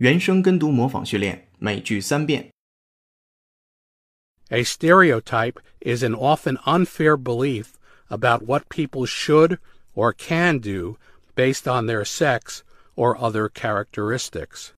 原声跟读模仿训练，每句三遍。 A stereotype is an often unfair belief about what people should or can do based on their sex or other characteristics.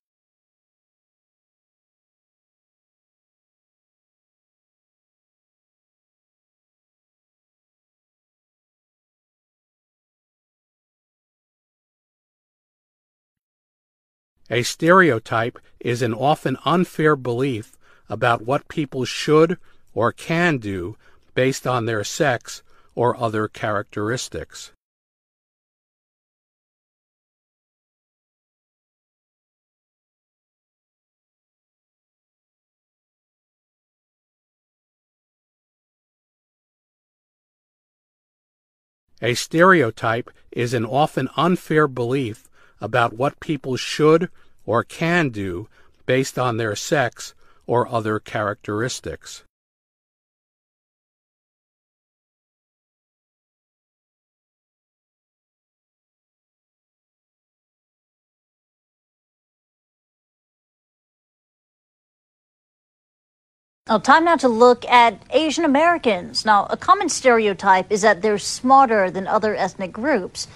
A stereotype is an often unfair belief about what people should or can do based on their sex or other characteristics. A stereotype is an often unfair belief about what people should or can do based on their sex or other characteristics. Now, time now to look at Asian Americans. Now, a common stereotype is that they're smarter than other ethnic groups.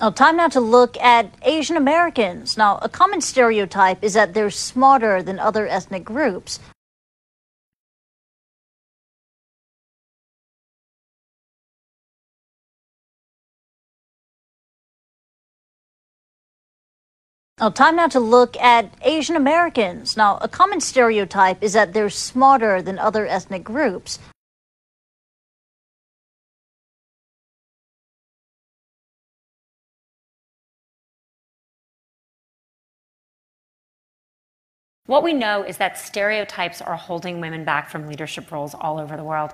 Now, time now to look at Asian Americans. Now, a common stereotype is that they're smarter than other ethnic groups. Now, time now to look at Asian Americans. Now, a common stereotype is that they're smarter than other ethnic groups. What we know is that stereotypes are holding women back from leadership roles all over the world.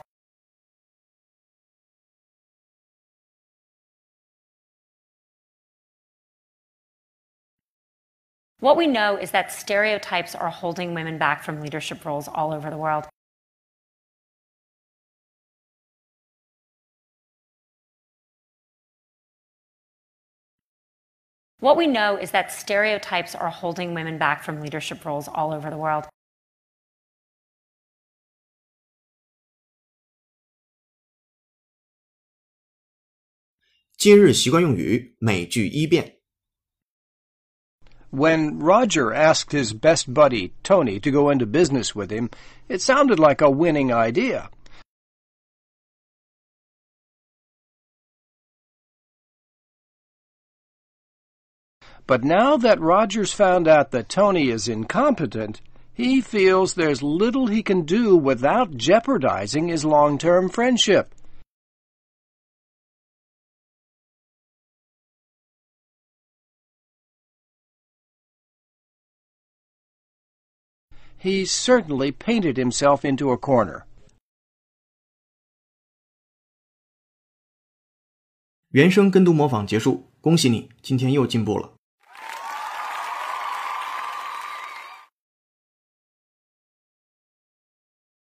What we know is that stereotypes are holding women back from leadership roles all over the world. What we know is that stereotypes are holding women back from leadership roles all over the world. When Roger asked his best buddy, Tony, to go into business with him, it sounded like a winning idea. But now that Roger's found out that Tony is incompetent, he feels there's little he can do without jeopardizing his long-term friendship. He certainly painted himself into a corner. 原声跟读模仿结束，恭喜你，今天又进步了。